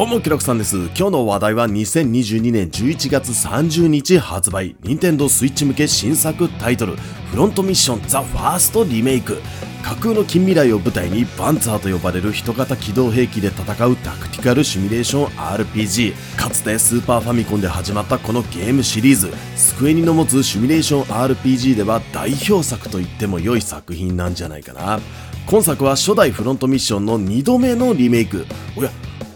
どうも、キロクさんです。今日の話題は2022年11月30日発売、任天堂スイッチ向け新作タイトル、フロントミッションザ・ファーストリメイク。架空の近未来を舞台にバンツァーと呼ばれる人型機動兵器で戦うタクティカルシミュレーション RPG かつてスーパーファミコンで始まったこのゲームシリーズ。スクエニの持つシミュレーション RPG では代表作と言っても良い作品なんじゃないかな。今作は初代フロントミッションの2度目のリメイク。おや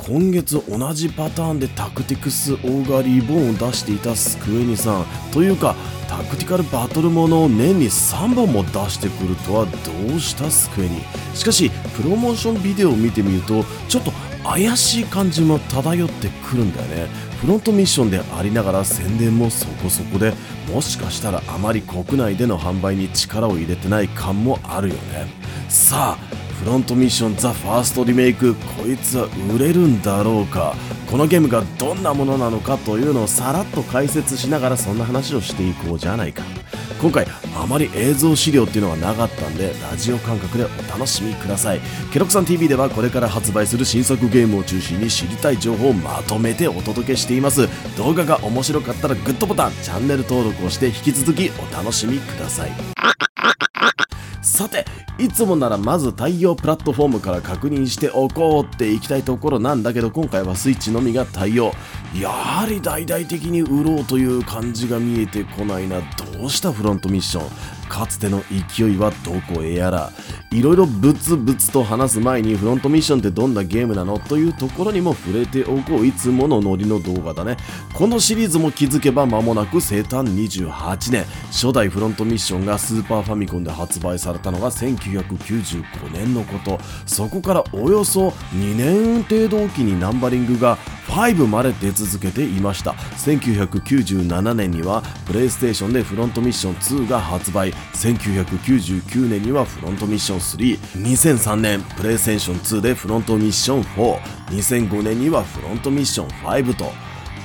今月同じパターンでタクティクスオーガリボーンを出していたスクエニさん。というかタクティカルバトルものを年に3本も出してくるとはどうしたスクエニ？しかしプロモーションビデオを見てみるとちょっと怪しい感じも漂ってくるんだよね。フロントミッションでありながら宣伝もそこそこでもしかしたらあまり国内での販売に力を入れてない感もあるよね。さあフロントミッションザ・ファーストリメイクこいつは売れるんだろうか。このゲームがどんなものなのかというのをさらっと解説しながらそんな話をしていこうじゃないか。今回あまり映像資料っていうのがなかったんでラジオ感覚でお楽しみください。ケロクさん TV ではこれから発売する新作ゲームを中心に知りたい情報をまとめてお届けしています。動画が面白かったらグッドボタンチャンネル登録をして引き続きお楽しみください。さていつもならまず対応プラットフォームから確認しておこうっていきたいところなんだけど今回はスイッチのみが対応。やはり大々的に売ろうという感じが見えてこないな。どうしたフロントミッション？かつての勢いはどこへやらいろいろブツブツと話す前にフロントミッションってどんなゲームなのというところにも触れておこう。いつものノリの動画だね。このシリーズも気づけば間もなく生誕28年。初代フロントミッションがスーパーファミコンで発売されたのが1995年のこと。そこからおよそ2年程度おきにナンバリングが5まで出続けていました。1997年にはプレイステーションでフロントミッション2が発売。1999年にはフロントミッション32003年プレイステーション2でフロントミッション42005年にはフロントミッション5と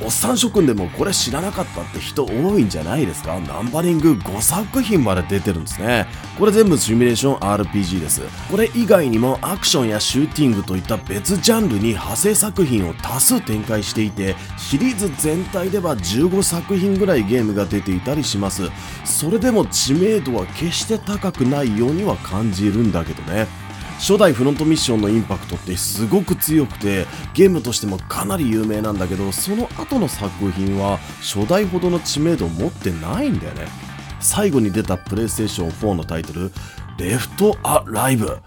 おっさん諸君でもこれ知らなかったって人多いんじゃないですか？ナンバリング5作品まで出てるんですね。これ全部シミュレーション RPG です。これ以外にもアクションやシューティングといった別ジャンルに派生作品を多数展開していてシリーズ全体では15作品ぐらいゲームが出ていたりします。それでも知名度は決して高くないようには感じるんだけどね。初代フロントミッションのインパクトってすごく強くてゲームとしてもかなり有名なんだけどその後の作品は初代ほどの知名度を持ってないんだよね。最後に出たプレイステーション4のタイトル「レフト・ア・ライブ」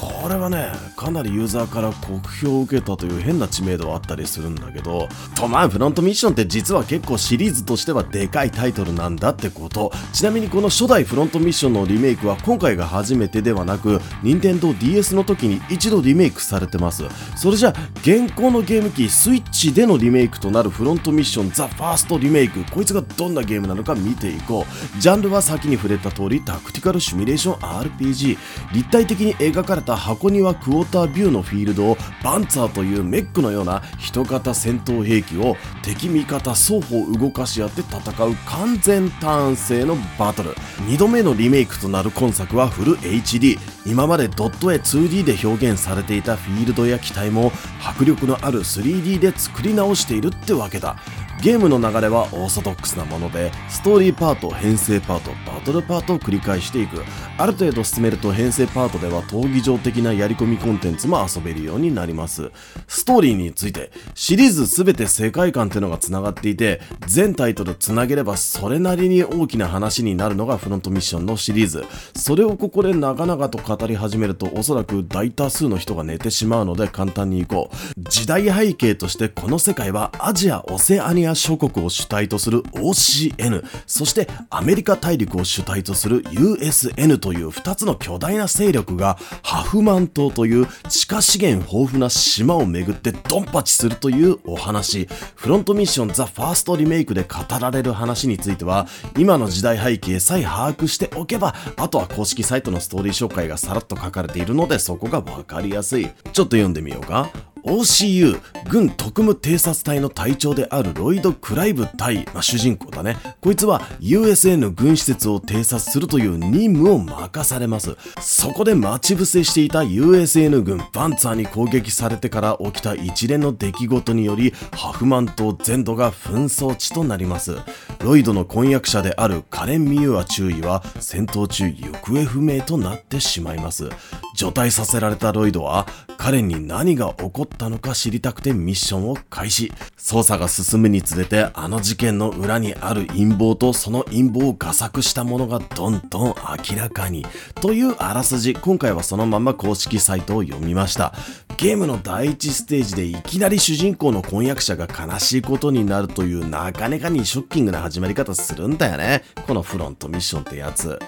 これはねかなりユーザーから酷評を受けたという変な知名度はあったりするんだけどとまあフロントミッションって実は結構シリーズとしてはでかいタイトルなんだってこと。ちなみにこの初代フロントミッションのリメイクは今回が初めてではなく任天堂 d s の時に一度リメイクされてます。それじゃあ現行のゲーム機スイッチでのリメイクとなるフロントミッションザ・ファーストリメイク。こいつがどんなゲームなのか見ていこう。ジャンルは先に触れた通りタクティカルシミュレーション RPG 立体的に描かれた箱庭クォータービューのフィールドをバンツァーというメックのような人型戦闘兵器を敵味方双方動かし合って戦う完全ターン制のバトル。2度目のリメイクとなる今作はフル HD 今までドット絵 2D で表現されていたフィールドや機体も迫力のある 3D で作り直しているってわけだ。ゲームの流れはオーソドックスなものでストーリーパート編成パートバトルパートを繰り返していく。ある程度進めると編成パートでは闘技場的なやり込みコンテンツも遊べるようになります。ストーリーについてシリーズ全て世界観ってのが繋がっていて全タイトル繋げればそれなりに大きな話になるのがフロントミッションのシリーズ。それをここで長々と語り始めるとおそらく大多数の人が寝てしまうので簡単にいこう。時代背景としてこの世界はアジアオセアニア諸国を主体とする OCN そしてアメリカ大陸を主体とする USN という2つの巨大な勢力がハフマン島という地下資源豊富な島をめぐってドンパチするというお話。フロントミッションザ・ファーストリメイクで語られる話については今の時代背景さえ把握しておけばあとは公式サイトのストーリー紹介がさらっと書かれているのでそこがわかりやすい。ちょっと読んでみようか。OCU 軍特務偵察隊の隊長であるロイド・クライブ対、まあ、主人公だね。こいつは USN 軍施設を偵察するという任務を任されます。そこで待ち伏せしていた USN 軍バンツァーに攻撃されてから起きた一連の出来事によりハフマン島全土が紛争地となります。ロイドの婚約者であるカレン・ミユア中尉は戦闘中行方不明となってしまいます。除隊させられたロイドはカレンに何が起こったのか知りたくてミッションを開始。捜査が進むにつれてあの事件の裏にある陰謀とその陰謀を画策したものがどんどん明らかに。というあらすじ今回はそのまま公式サイトを読みました。ゲームの第一ステージでいきなり主人公の婚約者が悲しいことになるというなかなかにショッキングな始まり方するんだよね。このフロントミッションってやつ。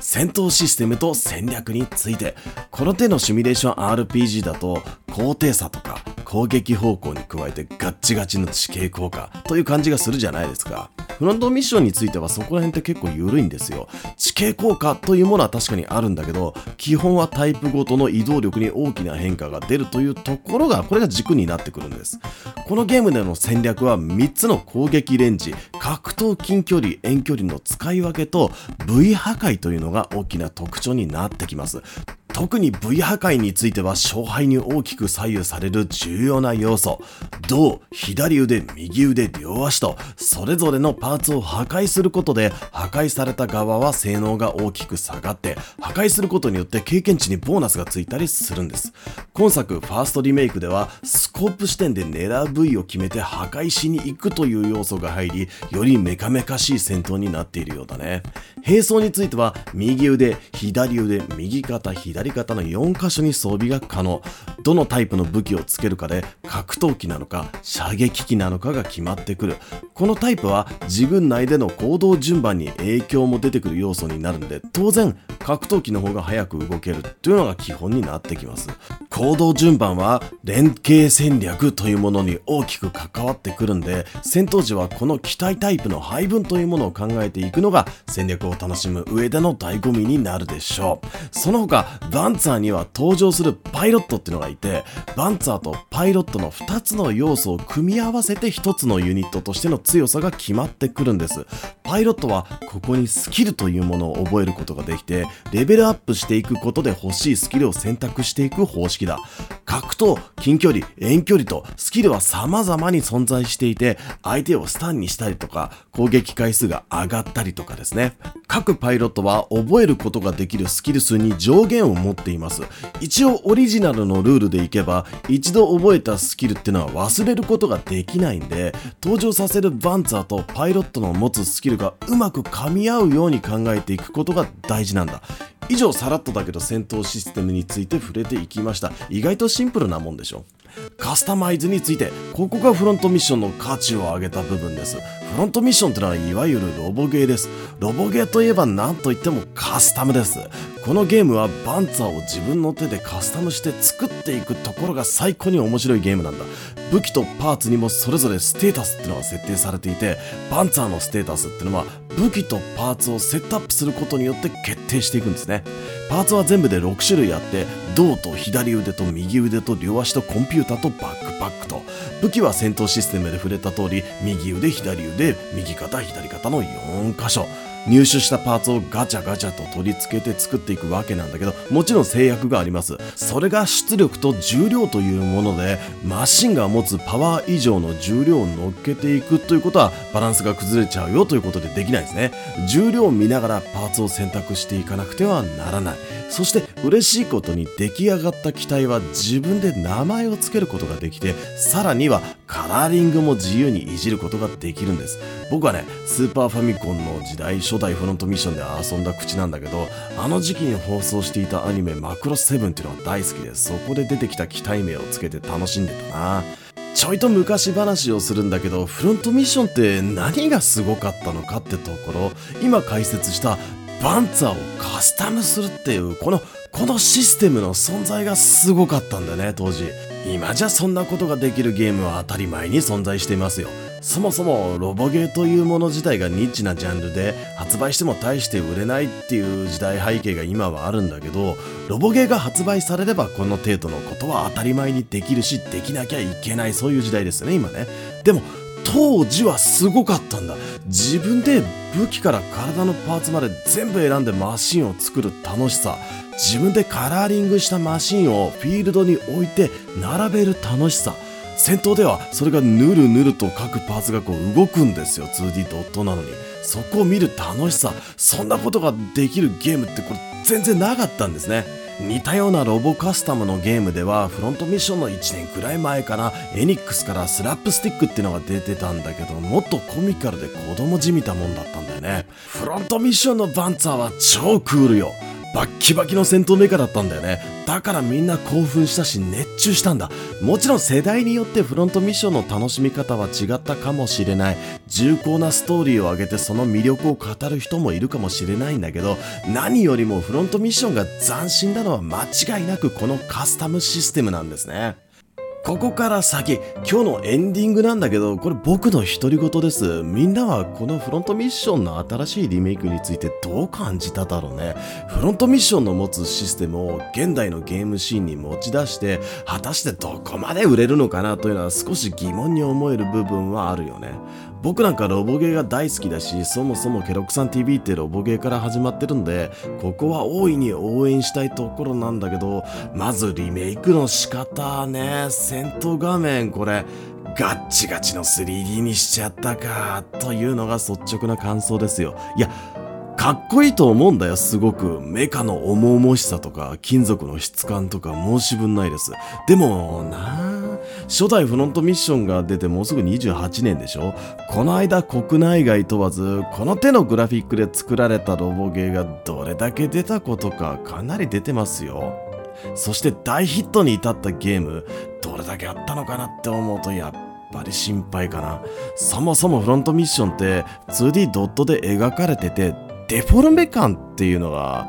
戦闘システムと戦略について。この手のシミュレーション RPG だと高低差とか攻撃方向に加えてガッチガチの地形効果という感じがするじゃないですか。フロントミッションについてはそこら辺って結構緩いんですよ。地形効果というものは確かにあるんだけど基本はタイプごとの移動力に大きな変化が出るというところがこれが軸になってくるんです。このゲームでの戦略は3つの攻撃レンジ格闘近距離遠距離の使い分けと V 破壊というのが大きな特徴になってきます。特に V 破壊については勝敗に大きく左右される重要な要素。銅、左腕、右腕、両足と、それぞれのパーツを破壊することで、破壊された側は性能が大きく下がって、破壊することによって経験値にボーナスがついたりするんです。今作、ファーストリメイクでは、スコープ視点で狙う部位を決めて破壊しに行くという要素が入り、よりメカメカしい戦闘になっているようだね。並走については、右腕、左腕、右肩、左り方の4箇所に装備が可能。どのタイプの武器をつけるかで格闘機なのか射撃機なのかが決まってくる。このタイプは自分内での行動順番に影響も出てくる要素になるんで当然格闘機の方が早く動けるというのが基本になってきます。行動順番は連携戦略というものに大きく関わってくるんで戦闘時はこの機体タイプの配分というものを考えていくのが戦略を楽しむ上での醍醐味になるでしょう。その他バンツァーには登場するパイロットっていうのがいて、バンツァーとパイロットの2つの要素を組み合わせて1つのユニットとしての強さが決まってくるんです。パイロットはここにスキルというものを覚えることができて、レベルアップしていくことで欲しいスキルを選択していく方式だ。格闘、近距離、遠距離とスキルは様々に存在していて、相手をスタンにしたりとか、攻撃回数が上がったりとかですね。各パイロットは覚えることができるスキル数に上限を持っています。一応オリジナルのルールでいけば、一度覚えたスキルってのは忘れることができないんで、登場させるバンツァーとパイロットの持つスキルがうまく噛み合うように考えていくことが大事なんだ。以上さらっとだけど戦闘システムについて触れていきました。意外とシンプルなもんでしょ。カスタマイズについてここがフロントミッションの価値を上げた部分です。フロントミッションってのはいわゆるロボゲーです。ロボゲーといえば何と言ってもカスタムです。このゲームはバンツァーを自分の手でカスタムして作っていくところが最高に面白いゲームなんだ。武器とパーツにもそれぞれステータスっていうのが設定されていてバンツァーのステータスっていうのは武器とパーツをセットアップすることによって決定していくんですね。パーツは全部で6種類あって胴と左腕と右腕と両足とコンピュータとバックパックと。武器は戦闘システムで触れた通り右腕左腕右肩左肩の4箇所。入手したパーツをガチャガチャと取り付けて作っていくわけなんだけどもちろん制約があります。それが出力と重量というものでマシンが持つパワー以上の重量を乗っけていくということはバランスが崩れちゃうよということでできないですね。重量を見ながらパーツを選択していかなくてはならない。そして嬉しいことに出来上がった機体は自分で名前を付けることができてさらにはカラーリングも自由にいじることができるんです。僕はねスーパーファミコンの時代初代フロントミッションで遊んだ口なんだけどあの時期に放送していたアニメマクロセブンっていうのが大好きでそこで出てきた機体名をつけて楽しんでたな。ちょいと昔話をするんだけどフロントミッションって何がすごかったのかってところ今解説したバンツァーをカスタムするっていうこのこのシステムの存在がすごかったんだね当時。今じゃそんなことができるゲームは当たり前に存在していますよ。そもそもロボゲーというもの自体がニッチなジャンルで発売しても大して売れないっていう時代背景が今はあるんだけどロボゲーが発売されればこの程度のことは当たり前にできるしできなきゃいけないそういう時代ですよね今ね。でも当時はすごかったんだ。自分で武器から体のパーツまで全部選んでマシンを作る楽しさ。自分でカラーリングしたマシンをフィールドに置いて並べる楽しさ。戦闘ではそれがぬるぬると各パーツがこう動くんですよ。2D ドットなのに。そこを見る楽しさ。そんなことができるゲームってこれ全然なかったんですね。似たようなロボカスタムのゲームではフロントミッションの1年くらい前かなエニックスからスラップスティックっていうのが出てたんだけどもっとコミカルで子供じみたもんだったんだよね。フロントミッションのバンツァーは超クールよ。バッキバキの戦闘メーカーだったんだよね。だからみんな興奮したし熱中したんだ。もちろん世代によってフロントミッションの楽しみ方は違ったかもしれない。重厚なストーリーを上げてその魅力を語る人もいるかもしれないんだけど、何よりもフロントミッションが斬新なのは間違いなくこのカスタムシステムなんですね。ここから先、今日のエンディングなんだけど、これ僕の独り言です。みんなはこのフロントミッションの新しいリメイクについてどう感じただろうね。フロントミッションの持つシステムを現代のゲームシーンに持ち出して、果たしてどこまで売れるのかなというのは少し疑問に思える部分はあるよね。僕なんかロボゲーが大好きだし、そもそもケロクさん TV ってロボゲーから始まってるんで、ここは大いに応援したいところなんだけど、まずリメイクの仕方ね、戦闘画面これ、ガッチガチの 3D にしちゃったか、というのが率直な感想ですよ。いや、かっこいいと思うんだよ、すごく。メカの重々しさとか、金属の質感とか申し分ないです。でもな、初代フロントミッションが出てもうすぐ28年でしょ？この間国内外問わずこの手のグラフィックで作られたロボゲーがどれだけ出たことかかなり出てますよそして大ヒットに至ったゲームどれだけあったのかなって思うとやっぱり心配かなそもそもフロントミッションって 2D ドットで描かれててデフォルメ感っていうのが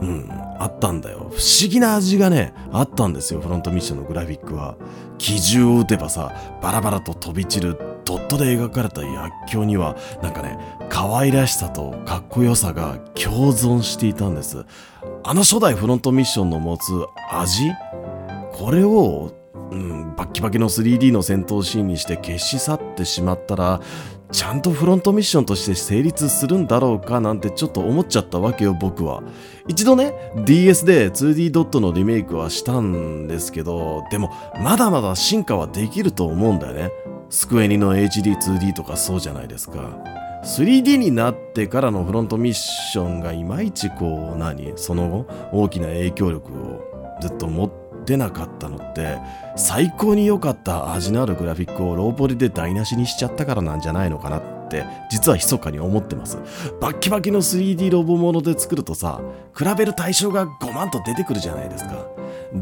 うんあったんだよ。不思議な味がね、あったんですよ、フロントミッションのグラフィックは。機銃を撃てばさ、バラバラと飛び散るドットで描かれた薬莢には、なんかね、可愛らしさとかっこよさが共存していたんです。あの初代フロントミッションの持つ味？これをうん、バッキバキの 3D の戦闘シーンにして消し去ってしまったらちゃんとフロントミッションとして成立するんだろうかなんてちょっと思っちゃったわけよ僕は。一度ね DS で 2D ドットのリメイクはしたんですけどでもまだまだ進化はできると思うんだよね。スクエニの HD2D とかそうじゃないですか。3D になってからのフロントミッションがいまいちこう何その後大きな影響力をずっと持ってなかったのって最高に良かった味のあるグラフィックをローポリで台無しにしちゃったからなんじゃないのかなって実は密かに思ってます。バッキバキの 3D ロボもので作るとさ比べる対象が5万と出てくるじゃないですか。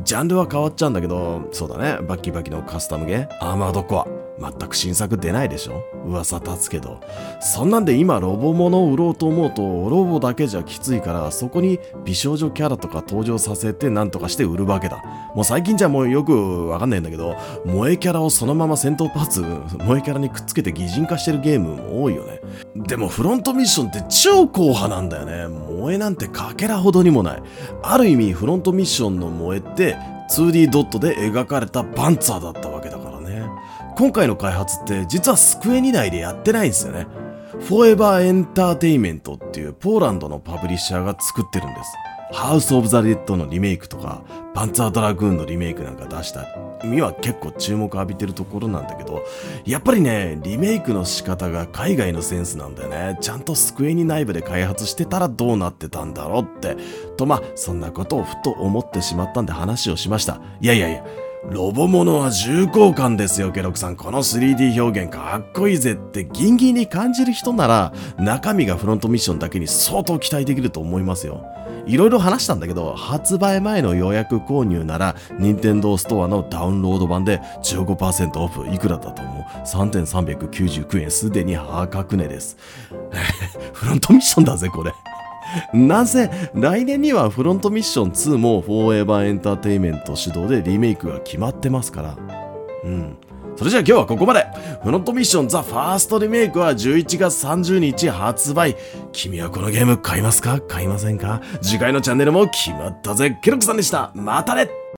ジャンルは変わっちゃうんだけどそうだね。バッキバキのカスタムゲアーマードコア。全く新作出ないでしょ？噂立つけど。そんなんで今ロボものを売ろうと思うと、ロボだけじゃきついから、そこに美少女キャラとか登場させてなんとかして売るわけだ。もう最近じゃもうよくわかんないんだけど、萌えキャラをそのまま戦闘パーツ、萌えキャラにくっつけて擬人化してるゲームも多いよね。でもフロントミッションって超硬派なんだよね。萌えなんてかけらほどにもない。ある意味フロントミッションの萌えって 2D ドットで描かれたバンツァーだったわ。今回の開発って実はスクエニ内でやってないんですよね。フォーエバーエンターテイメントっていうポーランドのパブリッシャーが作ってるんです。ハウス・オブ・ザ・デッドのリメイクとか、パンツァー・ドラグーンのリメイクなんか出した意味は結構注目浴びてるところなんだけど、やっぱりね、リメイクの仕方が海外のセンスなんだよね。ちゃんとスクエニ内部で開発してたらどうなってたんだろうって。とまあ、そんなことをふと思ってしまったんで話をしました。いやいやいや、ロボモノは重厚感ですよ、ケロクさん。この 3D 表現かっこいいぜってギンギンに感じる人なら、中身がフロントミッションだけに相当期待できると思いますよ。いろいろ話したんだけど、発売前の予約購入なら、任天堂ストアのダウンロード版で15%オフいくらだと思う ?3399 円すでに破格値です。フロントミッションだぜ、これ。なお来年にはフロントミッション2もフォーエバーエンターテイメント主導でリメイクが決まってますから。うん。それじゃあ今日はここまで。フロントミッションザ・ファーストリメイクは11月30日発売。君はこのゲーム買いますか？買いませんか？次回のチャンネルも決まったぜ。ケロクさんでした。またね